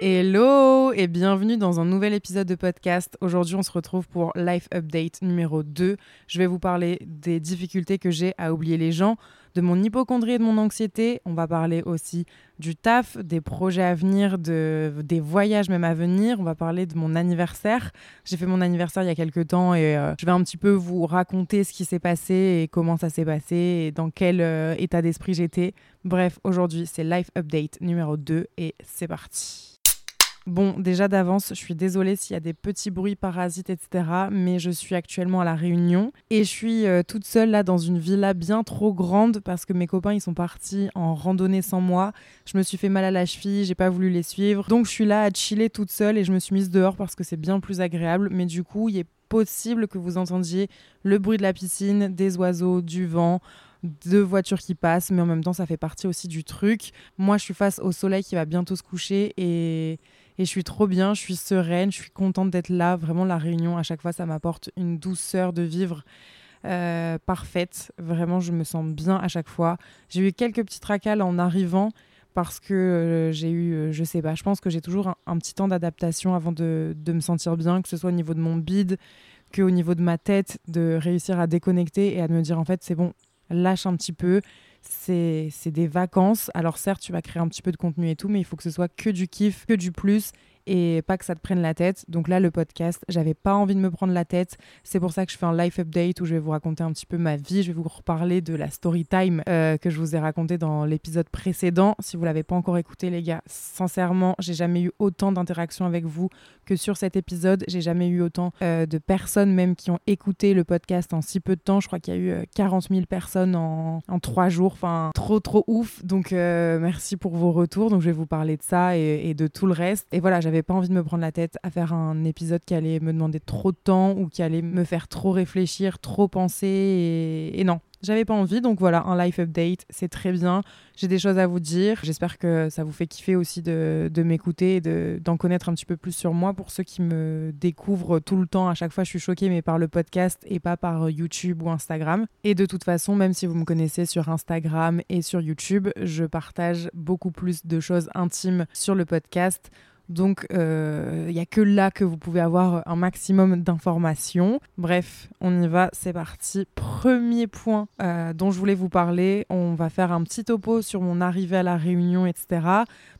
Hello et bienvenue dans un nouvel épisode de podcast. Aujourd'hui, on se retrouve pour Life Update numéro 2. Je vais vous parler des difficultés que j'ai à oublier les gens, de mon hypochondrie et de mon anxiété. On va parler aussi du taf, des projets à venir, de, des voyages même à venir. On va parler de mon anniversaire. J'ai fait mon anniversaire il y a quelques temps et euh, je vais un petit peu vous raconter ce qui s'est passé et comment ça s'est passé et dans quel euh, état d'esprit j'étais. Bref, aujourd'hui, c'est Life Update numéro 2 et c'est parti. Bon, déjà d'avance, je suis désolée s'il y a des petits bruits parasites, etc. Mais je suis actuellement à La Réunion et je suis euh, toute seule là dans une villa bien trop grande parce que mes copains ils sont partis en randonnée sans moi. Je me suis fait mal à la cheville, j'ai pas voulu les suivre. Donc je suis là à chiller toute seule et je me suis mise dehors parce que c'est bien plus agréable. Mais du coup, il est possible que vous entendiez le bruit de la piscine, des oiseaux, du vent deux voitures qui passent, mais en même temps, ça fait partie aussi du truc. Moi, je suis face au soleil qui va bientôt se coucher et, et je suis trop bien, je suis sereine, je suis contente d'être là. Vraiment, la réunion, à chaque fois, ça m'apporte une douceur de vivre euh, parfaite. Vraiment, je me sens bien à chaque fois. J'ai eu quelques petits tracas en arrivant parce que euh, j'ai eu, euh, je sais pas, je pense que j'ai toujours un, petit temps d'adaptation avant de, de, me sentir bien, que ce soit au niveau de mon bide, qu'au niveau de ma tête, de réussir à déconnecter et à me dire en fait, c'est bon, lâche un petit peu c'est des vacances. Alors certes, tu vas créer un petit peu de contenu et tout, mais il faut que ce soit que du kiff, que du plus et pas que ça te prenne la tête. Donc là, le podcast, j'avais pas envie de me prendre la tête. C'est pour ça que je fais un life update où je vais vous raconter un petit peu ma vie. Je vais vous reparler de la story time euh, que je vous ai raconté dans l'épisode précédent. Si vous l'avez pas encore écouté, les gars, sincèrement, j'ai jamais eu autant d'interactions avec vous que sur cet épisode. J'ai jamais eu autant euh, de personnes même qui ont écouté le podcast en si peu de temps. Je crois qu'il y a eu 40 euh, 000 personnes en, en jours. Enfin, trop, trop ouf. Donc, merci pour vos retours. Donc, je vais vous parler de ça et, et de tout le reste. Et voilà, j'avais pas envie de me prendre la tête à faire un épisode qui allait me demander trop de temps ou qui allait me faire trop réfléchir, trop penser. Et, non, j'avais pas envie, donc voilà, un life update, c'est très bien. J'ai des choses à vous dire. J'espère que ça vous fait kiffer aussi de, de m'écouter et d'en connaître un petit peu plus sur moi. Pour ceux qui me découvrent tout le temps, à chaque fois je suis choquée, mais par le podcast et pas par YouTube ou Instagram. Et de toute façon, même si vous me connaissez sur Instagram et sur YouTube, je partage beaucoup plus de choses intimes sur le podcast. Donc, il euh, n'y a que là que vous pouvez avoir un maximum d'informations. Bref, on y va, c'est parti. Premier point euh, dont je voulais vous parler, on va faire un petit topo sur mon arrivée à la Réunion, etc.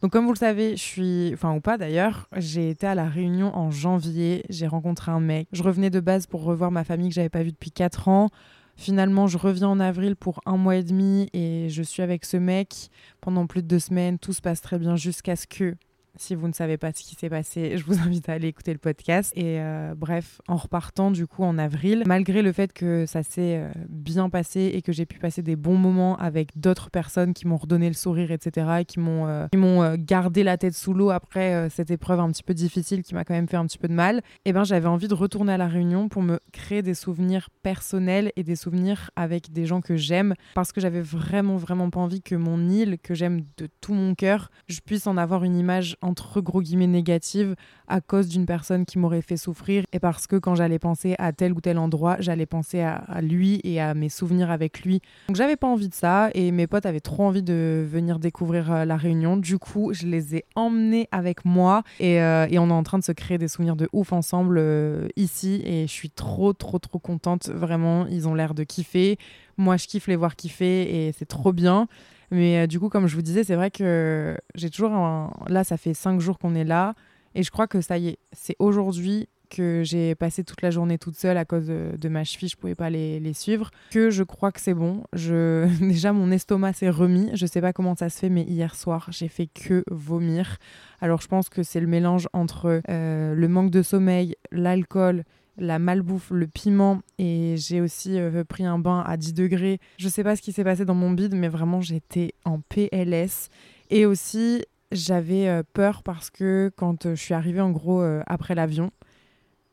Donc, comme vous le savez, je suis, enfin ou pas d'ailleurs, j'ai été à la Réunion en janvier, j'ai rencontré un mec. Je revenais de base pour revoir ma famille que j'avais pas vue depuis 4 ans. Finalement, je reviens en avril pour un mois et demi et je suis avec ce mec pendant plus de deux semaines. Tout se passe très bien jusqu'à ce que si vous ne savez pas ce qui s'est passé, je vous invite à aller écouter le podcast. Et euh, bref, en repartant du coup en avril, malgré le fait que ça s'est euh, bien passé et que j'ai pu passer des bons moments avec d'autres personnes qui m'ont redonné le sourire, etc., et qui m'ont euh, m'ont gardé la tête sous l'eau après cette épreuve un petit peu difficile qui m'a quand même fait un petit peu de mal, et eh ben j'avais envie de retourner à la Réunion pour me créer des souvenirs personnels et des souvenirs avec des gens que j'aime, parce que j'avais vraiment vraiment pas envie que mon île que j'aime de tout mon cœur, je puisse en avoir une image entre gros guillemets négative à cause d'une personne qui m'aurait fait souffrir et parce que quand j'allais penser à tel ou tel endroit, j'allais penser à, lui et à mes souvenirs avec lui. Donc j'avais pas envie de ça et mes potes avaient trop envie de venir découvrir euh, la Réunion. Du coup, je les ai emmenés avec moi et, euh, et, on est en train de se créer des souvenirs de ouf ensemble euh, ici et je suis trop trop trop contente. Vraiment, ils ont l'air de kiffer. Moi, je kiffe les voir kiffer et c'est trop bien. Mais euh, du coup, comme je vous disais, c'est vrai que j'ai toujours un... Là, ça fait cinq jours qu'on est là. Et je crois que ça y est, c'est aujourd'hui que j'ai passé toute la journée toute seule à cause de, ma cheville, je pouvais pas les, les, suivre, que je crois que c'est bon. Je... Déjà, mon estomac s'est remis. Je sais pas comment ça se fait, mais hier soir, j'ai fait que vomir. Alors, je pense que c'est le mélange entre euh, le manque de sommeil, l'alcool la malbouffe, le piment et j'ai aussi euh, pris un bain à 10 degrés. Je sais pas ce qui s'est passé dans mon bide, mais vraiment j'étais en PLS. Et aussi, j'avais euh, peur parce que quand euh, je suis arrivée en gros après l'avion,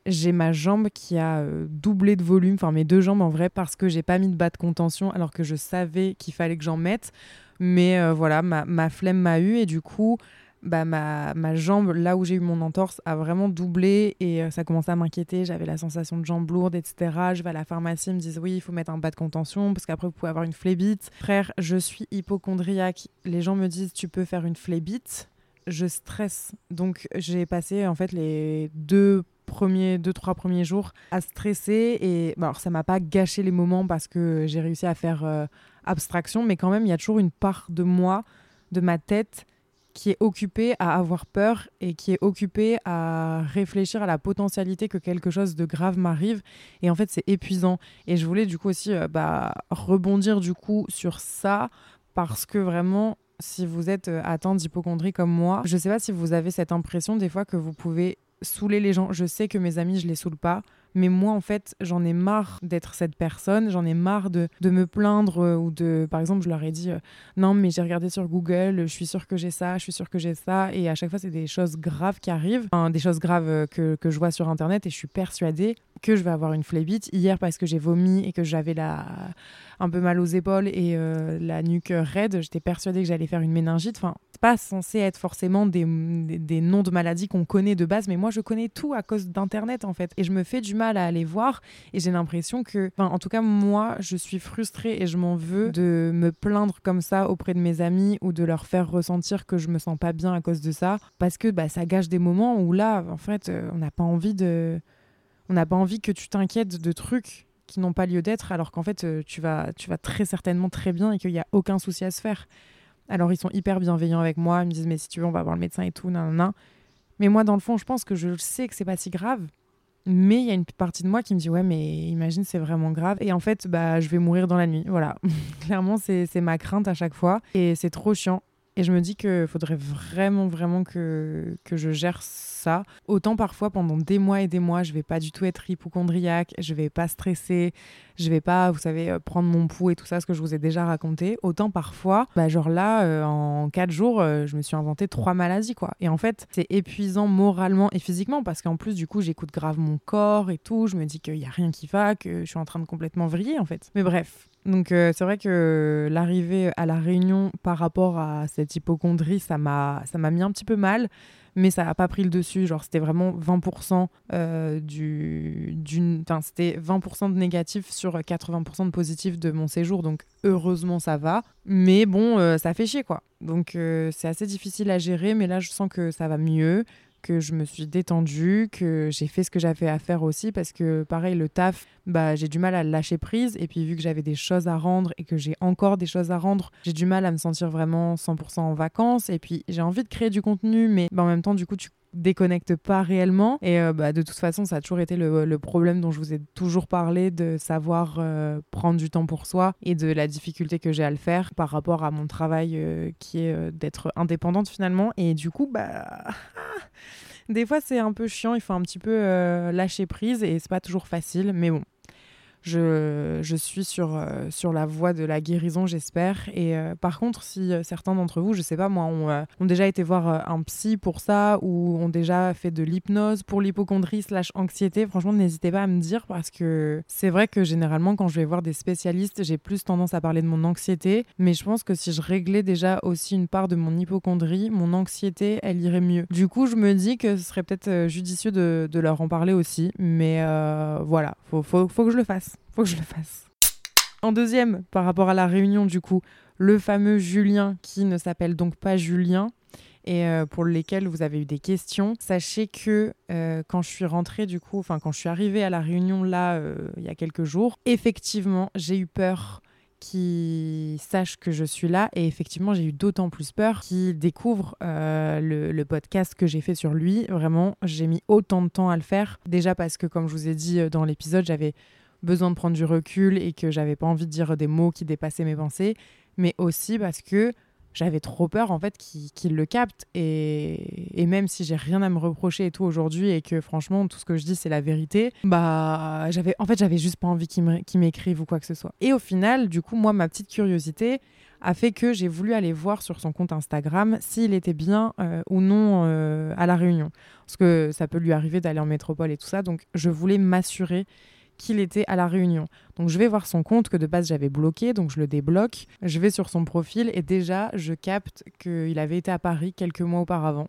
j'ai ma jambe qui a doublé de volume, enfin mes deux jambes en vrai, parce que j'ai pas mis de bas de contention alors que je savais qu'il fallait que j'en mette. Mais voilà, ma, ma flemme m'a eu et du coup, bah, ma, ma, jambe, là où j'ai eu mon entorse, a vraiment doublé et euh, ça commençait à m'inquiéter. J'avais la sensation de jambe lourde, etc. Je vais à la pharmacie, ils me disent oui, il faut mettre un bas de contention parce qu'après vous pouvez avoir une phlébite. Frère, je suis hypochondriaque. Les gens me disent tu peux faire une phlébite. Je stresse. Donc j'ai passé en fait les deux premiers, deux, trois premiers jours à stresser et bah, alors ça m'a pas gâché les moments parce que j'ai réussi à faire euh, abstraction, mais quand même il y a toujours une part de moi, de ma tête qui est occupé à avoir peur et qui est occupé à réfléchir à la potentialité que quelque chose de grave m'arrive. Et en fait, c'est épuisant. Et je voulais du coup aussi euh, bah, rebondir du coup sur ça parce que vraiment, si vous êtes euh, atteint d'hypochondrie comme moi, je sais pas si vous avez cette impression des fois que vous pouvez saouler les gens. Je sais que mes amis, je les saoule pas. Mais moi, en fait, j'en ai marre d'être cette personne, j'en ai marre de, de, me plaindre euh, ou de, par exemple, je leur ai dit euh, non, mais j'ai regardé sur Google, je suis sûre que j'ai ça, je suis sûre que j'ai ça. Et à chaque fois, c'est des choses graves qui arrivent, des choses graves euh, que, que, je vois sur Internet et je suis persuadée que je vais avoir une phlébite. Hier, parce que j'ai vomi et que j'avais la... un peu mal aux épaules et la nuque raide, j'étais persuadée que j'allais faire une méningite. Enfin, pas censé être forcément des, des, noms de maladies qu'on connaît de base, mais moi, je connais tout à cause d'Internet, en fait. Et je me fais du mal à aller voir et j'ai l'impression que, en tout cas moi, je suis frustrée et je m'en veux de me plaindre comme ça auprès de mes amis ou de leur faire ressentir que je me sens pas bien à cause de ça parce que bah, ça gâche des moments où là, en fait, euh, on n'a pas envie de, on n'a pas envie que tu t'inquiètes de trucs qui n'ont pas lieu d'être alors qu'en fait euh, tu vas, tu vas très certainement très bien et qu'il n'y a aucun souci à se faire. Alors ils sont hyper bienveillants avec moi, ils me disent mais si tu veux on va voir le médecin et tout, nan, nan. Mais moi dans le fond je pense que je sais que c'est pas si grave mais il y a une partie de moi qui me dit ouais mais imagine c'est vraiment grave et en fait bah je vais mourir dans la nuit. Voilà. Clairement c'est ma crainte à chaque fois et c'est trop chiant. Et je me dis qu'il faudrait vraiment, vraiment que, que je gère ça. Autant parfois, pendant des mois et des mois, je vais pas du tout être hypochondriaque, je vais pas stresser, je vais pas, vous savez, euh, prendre mon pouls et tout ça, ce que je vous ai déjà raconté. Autant parfois, bah, genre là, euh, en quatre jours, euh, je me suis inventé trois maladies, quoi. Et en fait, c'est épuisant moralement et physiquement parce qu'en plus, du coup, j'écoute grave mon corps et tout. Je me dis qu'il y a rien qui va, que je suis en train de complètement vriller, en fait. Mais bref, donc c'est vrai que l'arrivée à la réunion par rapport à cette hypochondrie, ça m'a ça m'a mis un petit peu mal, mais ça n'a pas pris le dessus. Genre c'était vraiment 20% euh, du d'une, c'était 20% de négatif sur 80% de positif de mon séjour. Donc heureusement ça va, mais bon euh, ça fait chier quoi. Donc c'est assez difficile à gérer, mais là je sens que ça va mieux que je me suis détendue, que j'ai fait ce que j'avais à faire aussi parce que pareil le taf, bah j'ai du mal à lâcher prise. Et puis vu que j'avais des choses à rendre et que j'ai encore des choses à rendre, j'ai du mal à me sentir vraiment 100% en vacances. Et puis j'ai envie de créer du contenu mais bah, en même temps du coup tu déconnectes pas réellement. Et euh, bah, de toute façon ça a toujours été le, problème dont je vous ai toujours parlé de savoir euh, prendre du temps pour soi et de la difficulté que j'ai à le faire par rapport à mon travail euh, qui est d'être indépendante finalement. Et du coup bah des fois c'est un peu chiant. Il faut un petit peu lâcher prise et c'est pas toujours facile. Mais bon je, suis sur, euh, sur la voie de la guérison, j'espère. Et euh, par contre, si euh, certains d'entre vous, je sais pas moi, ont, déjà été voir un psy pour ça ou ont déjà fait de l'hypnose pour l'hypochondrie slash anxiété, franchement, n'hésitez pas à me dire parce que c'est vrai que généralement, quand je vais voir des spécialistes, j'ai plus tendance à parler de mon anxiété. Mais je pense que si je réglais déjà aussi une part de mon hypochondrie, mon anxiété, elle irait mieux. Du coup, je me dis que ce serait peut-être judicieux de, leur en parler aussi. Mais voilà, faut, faut que je le fasse faut que je le fasse. En deuxième, par rapport à la réunion, du coup, le fameux Julien qui ne s'appelle donc pas Julien et euh, pour lesquels vous avez eu des questions. Sachez que euh, quand je suis rentrée, du coup, enfin, quand je suis arrivée à la réunion là, euh, il y a quelques jours, effectivement, j'ai eu peur qu'il sache que je suis là et effectivement j'ai eu d'autant plus peur qu'il découvre le, podcast que j'ai fait sur lui. Vraiment, j'ai mis autant de temps à le faire. Déjà parce que comme je vous ai dit dans l'épisode, j'avais besoin de prendre du recul et que j'avais pas envie de dire des mots qui dépassaient mes pensées, mais aussi parce que j'avais trop peur en fait qu'il le capte. Et, même si j'ai rien à me reprocher et tout aujourd'hui et que franchement tout ce que je dis c'est la vérité bah j'avais en fait j'avais juste pas envie qu'il m'écrive ou quoi que ce soit. Et au final du coup moi ma petite curiosité a fait que j'ai voulu aller voir sur son compte Instagram s'il était bien euh, ou non euh, à la Réunion. Parce que ça peut lui arriver d'aller en métropole et tout ça donc je voulais m'assurer qu'il était à la Réunion. Donc je vais voir son compte que de base j'avais bloqué, donc je le débloque. Je vais sur son profil et déjà je capte qu'il avait été à Paris quelques mois auparavant.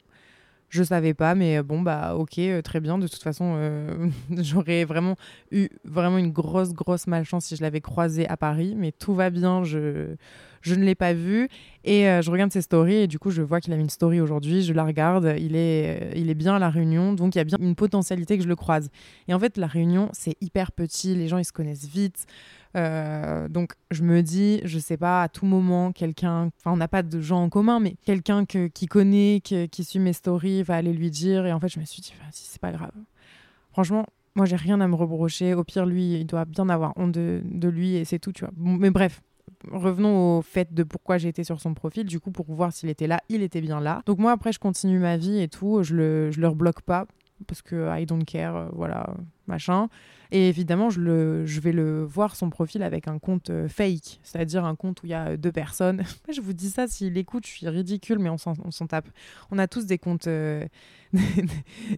Je savais pas, mais bon, bah ok, euh, très bien. De toute façon, euh, j'aurais vraiment eu vraiment une grosse, grosse malchance si je l'avais croisé à Paris, mais tout va bien, je, je ne l'ai pas vu. Et euh, je regarde ses stories et du coup, je vois qu'il a mis une story aujourd'hui, je la regarde, il est, il est bien à La Réunion, donc il y a bien une potentialité que je le croise. Et en fait, La Réunion, c'est hyper petit, les gens, ils se connaissent vite. Euh, donc je me dis, je sais pas, à tout moment, quelqu'un, enfin on n'a pas de gens en commun, mais quelqu'un qui connaît, qui, suit mes stories, va aller lui dire. Et en fait, je me suis dit, si c'est pas grave. Franchement, moi j'ai rien à me reprocher. Au pire, lui, il doit bien avoir honte de, lui et c'est tout, tu vois. mais bref, revenons au fait de pourquoi j'ai été sur son profil. Du coup, pour voir s'il était là, il était bien là. Donc moi, après, je continue ma vie et tout. Je le, je le rebloque pas parce que I don't care, euh, voilà, machin. Et évidemment, je, le, je vais le voir son profil avec un compte euh, fake, c'est-à-dire un compte où il y a deux personnes. je vous dis ça, s'il écoute, je suis ridicule, mais on s'en tape. On a tous des comptes, euh,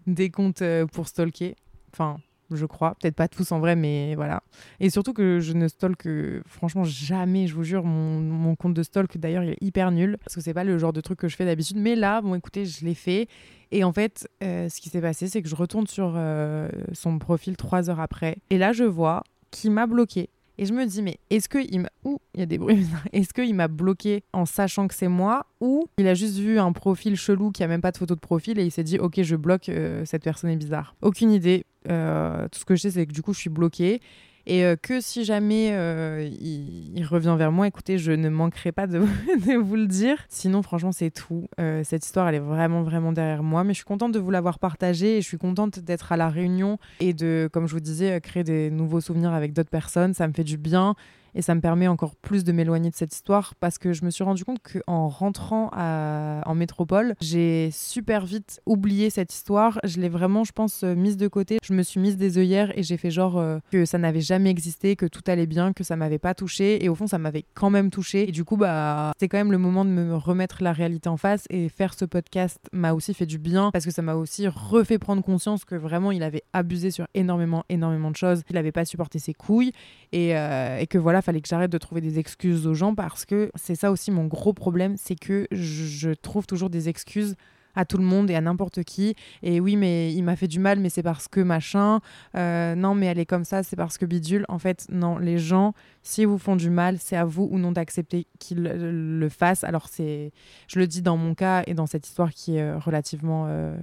des comptes pour stalker. Enfin, je crois. Peut-être pas tous en vrai, mais voilà. Et surtout que je ne stalk franchement jamais, je vous jure, mon, mon compte de stalk d'ailleurs il est hyper nul parce que c'est pas le genre de truc que je fais d'habitude. Mais là, bon écoutez, je l'ai fait. Et en fait, euh, ce qui s'est passé, c'est que je retourne sur euh, son profil trois heures après. Et là, je vois qu'il m'a bloqué. Et je me dis, mais est-ce qu'il m'a. Ouh, il y a des bruits. Est-ce qu'il m'a bloqué en sachant que c'est moi Ou il a juste vu un profil chelou qui a même pas de photo de profil et il s'est dit, ok, je bloque, euh, cette personne est bizarre. Aucune idée. Euh, tout ce que je sais, c'est que du coup, je suis bloquée et euh, que si jamais euh, il, revient vers moi, écoutez, je ne manquerai pas de, vous le dire. Sinon, franchement, c'est tout. Cette histoire, elle est vraiment, vraiment derrière moi. Mais je suis contente de vous l'avoir partagée et je suis contente d'être à la réunion et de, comme je vous disais, créer des nouveaux souvenirs avec d'autres personnes. Ça me fait du bien. Et ça me permet encore plus de m'éloigner de cette histoire parce que je me suis rendu compte qu'en rentrant en métropole, j'ai super vite oublié cette histoire. Je l'ai vraiment, je pense, euh, mise de côté. Je me suis mise des œillères et j'ai fait genre euh, que ça n'avait jamais existé, que tout allait bien, que ça m'avait pas touché. Et au fond, ça m'avait quand même touché. Et du coup, bah, c'était quand même le moment de me remettre la réalité en face. Et faire ce podcast m'a aussi fait du bien parce que ça m'a aussi refait prendre conscience que vraiment, il avait abusé sur énormément, énormément de choses. Il n'avait pas supporté ses couilles et, euh, et que voilà, fallait que j'arrête de trouver des excuses aux gens parce que c'est ça aussi mon gros problème, c'est que je trouve toujours des excuses à tout le monde et à n'importe qui. Et oui, mais il m'a fait du mal, mais c'est parce que machin. Euh, non, mais elle est comme ça, c'est parce que bidule. En fait, non, les gens, s'ils vous font du mal, c'est à vous ou non d'accepter qu'ils le fassent. Alors, c'est, je le dis dans mon cas et dans cette histoire qui est euh, relativement, euh,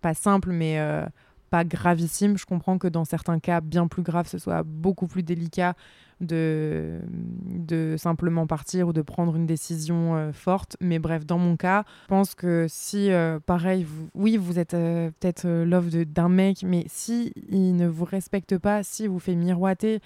pas simple, mais pas gravissime. Je comprends que dans certains cas bien plus graves, ce soit beaucoup plus délicat de, simplement partir ou de prendre une décision euh, forte. Mais bref, dans mon cas, je pense que si, euh, pareil, oui, vous êtes euh, peut-être l'offre d'un mec, mais si il ne vous respecte pas, si vous fait miroiter,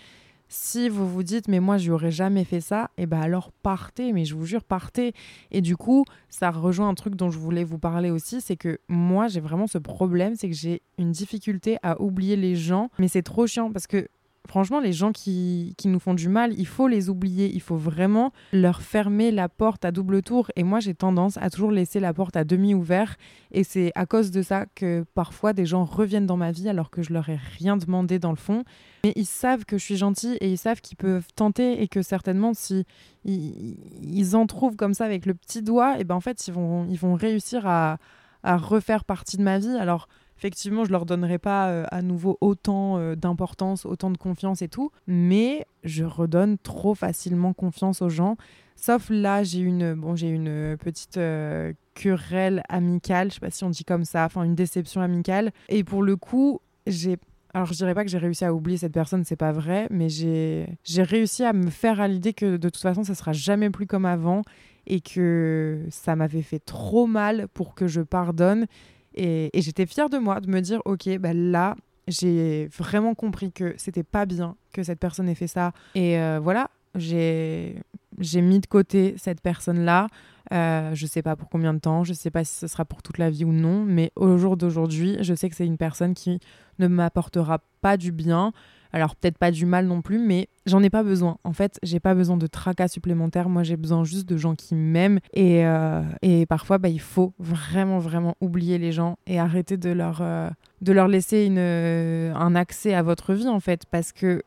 si vous vous dites mais moi j'aurais jamais fait ça, et eh ben alors partez, mais je vous jure partez. Et du coup, ça rejoint un truc dont je voulais vous parler aussi, c'est que moi j'ai vraiment ce problème, c'est que j'ai une difficulté à oublier les gens, mais c'est trop chiant parce que franchement, les gens qui, nous font du mal, il faut les oublier. Il faut vraiment leur fermer la porte à double tour. Et moi, j'ai tendance à toujours laisser la porte à demi ouverte. Et c'est à cause de ça que parfois des gens reviennent dans ma vie alors que je leur ai rien demandé dans le fond. Mais ils savent que je suis gentille et ils savent qu'ils peuvent tenter et que certainement, si ils, en trouvent comme ça avec le petit doigt, et ben en fait, ils vont, ils vont réussir à, à refaire partie de ma vie. Alors, effectivement, je leur donnerai pas euh, à nouveau autant euh, d'importance, autant de confiance et tout, mais je redonne trop facilement confiance aux gens. Sauf là, j'ai une, bon, j'ai une petite euh, querelle amicale, je sais pas si on dit comme ça, enfin une déception amicale. Et pour le coup, j'ai alors je dirais pas que j'ai réussi à oublier cette personne, c'est pas vrai, mais j'ai j'ai réussi à me faire à l'idée que de toute façon ça sera jamais plus comme avant et que ça m'avait fait trop mal pour que je pardonne et, j'étais fière de moi de me dire, ok, bah là, j'ai vraiment compris que c'était pas bien que cette personne ait fait ça. Et euh, voilà, j'ai mis de côté cette personne-là. Euh, je sais pas pour combien de temps, je sais pas si ce sera pour toute la vie ou non, mais au jour d'aujourd'hui, je sais que c'est une personne qui ne m'apportera pas du bien. Alors peut-être pas du mal non plus, mais j'en ai pas besoin. En fait, j'ai pas besoin de tracas supplémentaires. Moi, j'ai besoin juste de gens qui m'aiment. Et, euh, et parfois, bah, il faut vraiment, vraiment oublier les gens et arrêter de leur, euh, de leur laisser une, un accès à votre vie, en fait. Parce que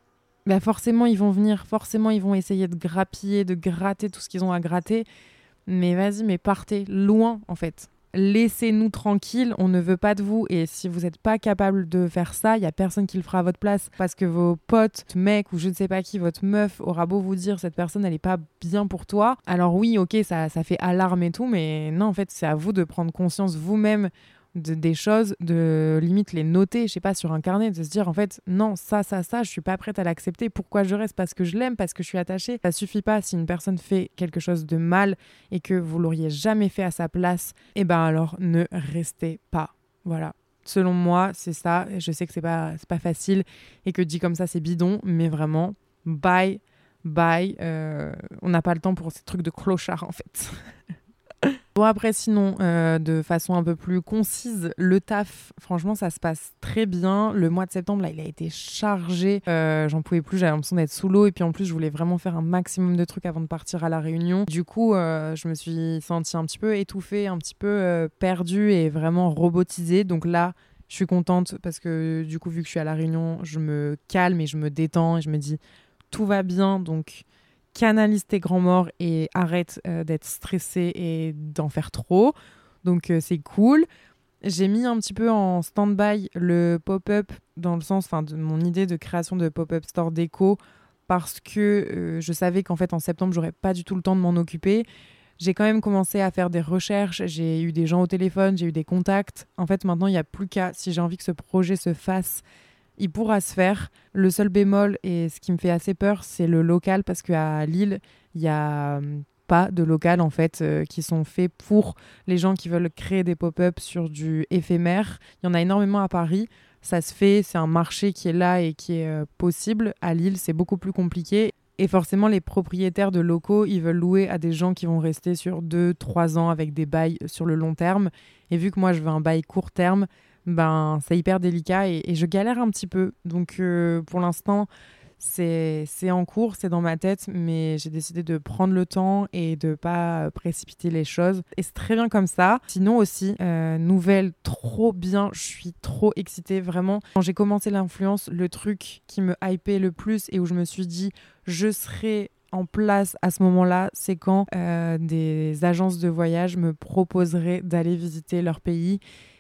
bah, forcément, ils vont venir, forcément, ils vont essayer de grappiller, de gratter tout ce qu'ils ont à gratter. Mais vas-y, mais partez loin, en fait laissez-nous tranquilles, on ne veut pas de vous. Et si vous n'êtes pas capable de faire ça, il y a personne qui le fera à votre place. Parce que vos potes, mec ou je ne sais pas qui, votre meuf aura beau vous dire cette personne, elle n'est pas bien pour toi. Alors oui, ok, ça, ça fait alarme et tout, mais non, en fait, c'est à vous de prendre conscience vous-même des choses, de limite les noter, je sais pas, sur un carnet, de se dire en fait, non, ça, ça, ça, je suis pas prête à l'accepter. Pourquoi je reste? Parce que je l'aime, parce que je suis attachée. Ça suffit pas si une personne fait quelque chose de mal et que vous l'auriez jamais fait à sa place, et eh ben alors ne restez pas. Voilà. Selon moi, c'est ça. Je sais que c'est pas, pas facile et que dit comme ça, c'est bidon, mais vraiment, bye, bye. Euh, on n'a pas le temps pour ces trucs de clochard en fait. Bon après sinon, euh, de façon un peu plus concise, le taf, franchement ça se passe très bien. Le mois de septembre là, il a été chargé. Euh, j'en pouvais plus, j'avais l'impression d'être sous l'eau et puis en plus je voulais vraiment faire un maximum de trucs avant de partir à la réunion. Du coup, euh, je me suis sentie un petit peu étouffée, un petit peu perdue et vraiment robotisée. Donc là, je suis contente parce que du coup vu que je suis à la réunion, je me calme et je me détends et je me dis tout va bien donc canalise tes grands morts et arrête euh, d'être stressé et d'en faire trop. Donc euh, c'est cool. J'ai mis un petit peu en stand-by le pop-up dans le sens de mon idée de création de pop-up store déco parce que euh, je savais qu'en fait en septembre j'aurais pas du tout le temps de m'en occuper. J'ai quand même commencé à faire des recherches, j'ai eu des gens au téléphone, j'ai eu des contacts. En fait maintenant il n'y a plus qu'à, si j'ai envie que ce projet se fasse il pourra se faire. Le seul bémol, et ce qui me fait assez peur, c'est le local, parce qu'à Lille, il n'y a hum, pas de local en fait euh, qui sont faits pour les gens qui veulent créer des pop-up sur du éphémère. Il y en a énormément à Paris. Ça se fait, c'est un marché qui est là et qui est euh, possible. À Lille, c'est beaucoup plus compliqué. Et forcément, les propriétaires de locaux, ils veulent louer à des gens qui vont rester sur 2-3 ans avec des bails sur le long terme. Et vu que moi, je veux un bail court terme, ben c'est hyper délicat et, je galère un petit peu. Donc euh, pour l'instant, c'est en cours, c'est dans ma tête, mais j'ai décidé de prendre le temps et de pas précipiter les choses. Et c'est très bien comme ça. Sinon aussi, euh, nouvelle trop bien, je suis trop excitée vraiment. Quand j'ai commencé l'influence, le truc qui me hypait le plus et où je me suis dit je serai en place à ce moment-là, c'est quand euh, des agences de voyage me proposeraient d'aller visiter leur pays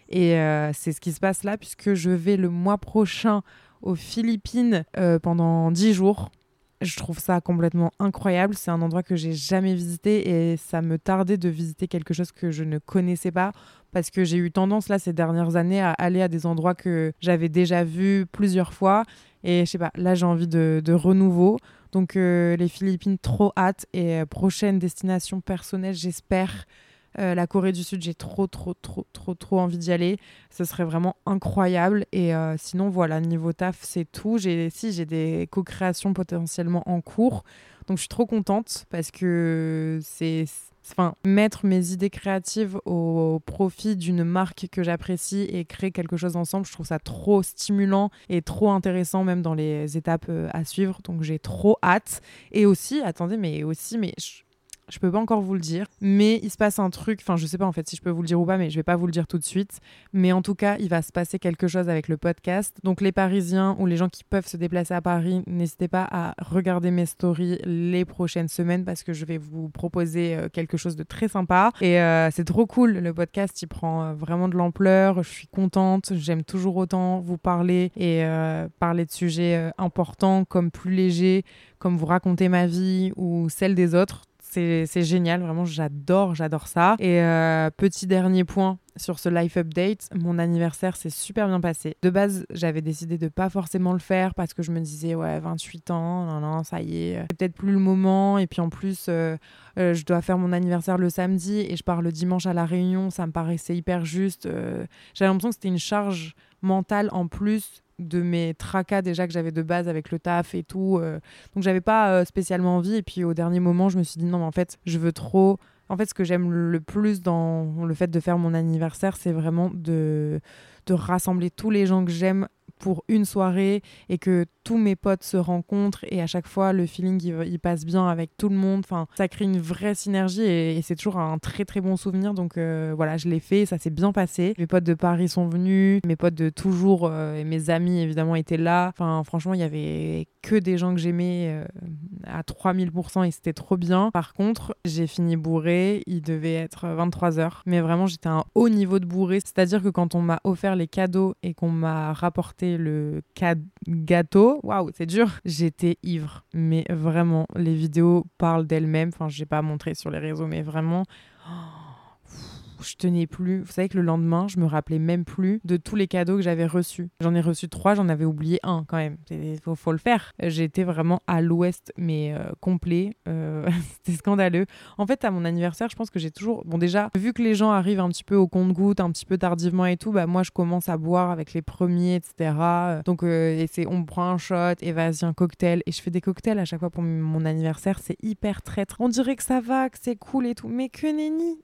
et euh, c'est ce qui se passe là, puisque je vais le mois prochain aux Philippines euh, pendant 10 jours. Je trouve ça complètement incroyable. C'est un endroit que j'ai jamais visité et ça me tardait de visiter quelque chose que je ne connaissais pas parce que j'ai eu tendance là ces dernières années à aller à des endroits que j'avais déjà vus plusieurs fois et je sais pas, là j'ai envie de, renouveau. Donc euh, les Philippines, trop hâte et prochaine destination personnelle, j'espère euh, la Corée du Sud, j'ai trop, trop, trop, trop, trop envie d'y aller. Ce serait vraiment incroyable. Et euh, sinon, voilà, niveau taf, c'est tout. J'ai, si, j'ai des co-créations potentiellement en cours. Donc, je suis trop contente parce que c'est. Enfin, mettre mes idées créatives au profit d'une marque que j'apprécie et créer quelque chose ensemble, je trouve ça trop stimulant et trop intéressant, même dans les étapes euh, à suivre. Donc, j'ai trop hâte. Et aussi, attendez, mais aussi, mais peux pas encore vous le dire, mais il se passe un truc, enfin je sais pas en fait si je peux vous le dire ou pas, mais je vais pas vous le dire tout de suite. Mais en tout cas, il va se passer quelque chose avec le podcast. Donc les Parisiens ou les gens qui peuvent se déplacer à Paris, n'hésitez pas à regarder mes stories les prochaines semaines parce que je vais vous proposer euh, quelque chose de très sympa. Et euh, c'est trop cool, le podcast il prend euh, vraiment de l'ampleur, je suis contente, j'aime toujours autant vous parler et parler de sujets importants comme plus légers, comme vous raconter ma vie ou celle des autres c'est génial, vraiment, j'adore, j'adore ça. Et euh, petit dernier point sur ce life update, mon anniversaire s'est super bien passé. De base, j'avais décidé de pas forcément le faire parce que je me disais, ouais, 28 ans, non, non, ça y est, c'est peut-être plus le moment. Et puis en plus, euh, euh, je dois faire mon anniversaire le samedi et je pars le dimanche à la réunion, ça me paraissait hyper juste. J'avais l'impression que c'était une charge mental en plus de mes tracas déjà que j'avais de base avec le taf et tout. euh. donc j'avais pas euh, spécialement envie. Et puis au dernier moment, je me suis dit non, mais en fait, je veux trop. En fait, ce que j'aime le plus dans le fait de faire mon anniversaire, c'est vraiment de, de rassembler tous les gens que j'aime pour une soirée et que tous mes potes se rencontrent et à chaque fois le feeling il, passe bien avec tout le monde. Enfin, ça crée une vraie synergie et, et c'est toujours un très très bon souvenir. Donc euh, voilà, je l'ai fait, ça s'est bien passé. Mes potes de Paris sont venus, mes potes de toujours euh, et mes amis évidemment étaient là. Enfin, franchement, il y avait que des gens que j'aimais euh, à 3000% et c'était trop bien. Par contre, j'ai fini bourré, il devait être 23h, mais vraiment j'étais à un haut niveau de bourré. C'est-à-dire que quand on m'a offert les cadeaux et qu'on m'a rapporté le gâteau, waouh, c'est dur, j'étais ivre. Mais vraiment, les vidéos parlent d'elles-mêmes. Enfin, je n'ai pas montré sur les réseaux, mais vraiment. Je tenais plus. Vous savez que le lendemain, je me rappelais même plus de tous les cadeaux que j'avais reçus. J'en ai reçu trois, j'en avais oublié un quand même. Il faut, le faire. J'étais vraiment à l'ouest, mais euh, complet. Euh, C'était scandaleux. En fait, à mon anniversaire, je pense que j'ai toujours. Bon, déjà, vu que les gens arrivent un petit peu au compte-goutte, un petit peu tardivement et tout, bah moi, je commence à boire avec les premiers, etc. Donc, euh, et c'est on prend un shot et vas-y, un cocktail. Et je fais des cocktails à chaque fois pour mon anniversaire. C'est hyper traître. On dirait que ça va, que c'est cool et tout. Mais que nenni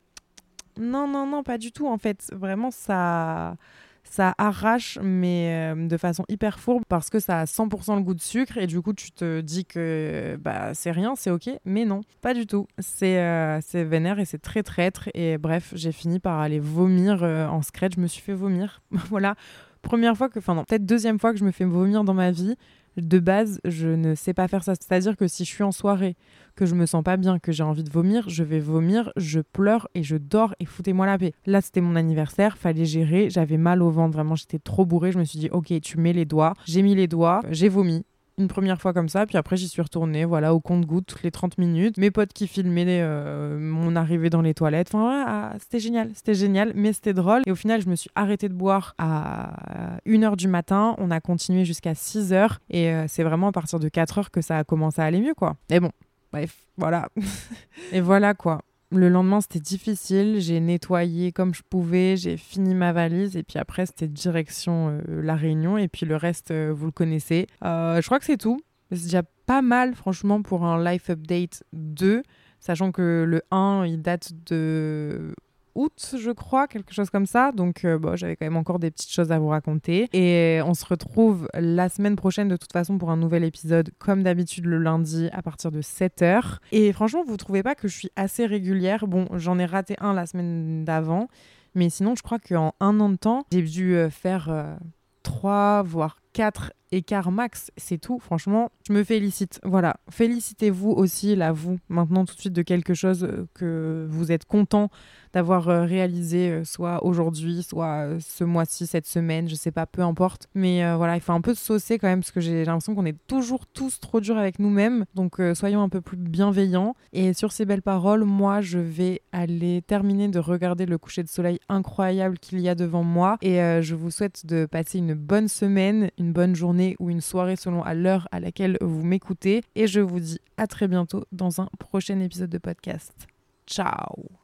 non, non, non, pas du tout. En fait, vraiment, ça, ça arrache, mais euh, de façon hyper fourbe parce que ça a 100% le goût de sucre et du coup, tu te dis que bah, c'est rien, c'est ok. Mais non, pas du tout. C'est euh, vénère et c'est très traître. Et bref, j'ai fini par aller vomir euh, en scratch. Je me suis fait vomir. voilà. Première fois que, enfin, non, peut-être deuxième fois que je me fais vomir dans ma vie de base, je ne sais pas faire ça. C'est-à-dire que si je suis en soirée, que je me sens pas bien, que j'ai envie de vomir, je vais vomir, je pleure et je dors et foutez-moi la paix. Là, c'était mon anniversaire, fallait gérer, j'avais mal au ventre, vraiment, j'étais trop bourrée. Je me suis dit, ok, tu mets les doigts. J'ai mis les doigts, j'ai vomi une première fois comme ça, puis après j'y suis retournée, voilà, au compte-goutte, les 30 minutes. Mes potes qui filmaient euh, mon arrivée dans les toilettes. Enfin, ouais, ah, c'était génial, c'était génial, mais c'était drôle. Et au final, je me suis arrêtée de boire à 1h du matin. On a continué jusqu'à 6h. Et euh, c'est vraiment à partir de 4h que ça a commencé à aller mieux, quoi. Mais bon, bref, voilà. et voilà, quoi. Le lendemain, c'était difficile. J'ai nettoyé comme je pouvais. J'ai fini ma valise. Et puis après, c'était direction euh, La Réunion. Et puis le reste, euh, vous le connaissez. Euh, je crois que c'est tout. C'est déjà pas mal, franchement, pour un Life Update 2. Sachant que le 1, il date de août, je crois, quelque chose comme ça. Donc, euh, bon, j'avais quand même encore des petites choses à vous raconter. Et on se retrouve la semaine prochaine, de toute façon, pour un nouvel épisode, comme d'habitude, le lundi à partir de 7h. Et franchement, vous trouvez pas que je suis assez régulière? Bon, j'en ai raté un la semaine d'avant. Mais sinon, je crois qu'en un an de temps, j'ai dû euh, faire euh, trois, voire quatre écarts max. C'est tout. Franchement, je me félicite. Voilà. Félicitez-vous aussi, là, vous, maintenant, tout de suite, de quelque chose que vous êtes content d'avoir euh, réalisé, euh, soit aujourd'hui, soit euh, ce mois-ci, cette semaine, je sais pas, peu importe. Mais euh, voilà, il faut un peu saucer quand même, parce que j'ai l'impression qu'on est toujours tous trop durs avec nous-mêmes. Donc euh, soyons un peu plus bienveillants. Et sur ces belles paroles, moi, je vais aller terminer de regarder le coucher de soleil incroyable qu'il y a devant moi. Et euh, je vous souhaite de passer une bonne semaine, une bonne journée ou une soirée selon à l'heure à laquelle vous m'écoutez. Et je vous dis à très bientôt dans un prochain épisode de podcast. Ciao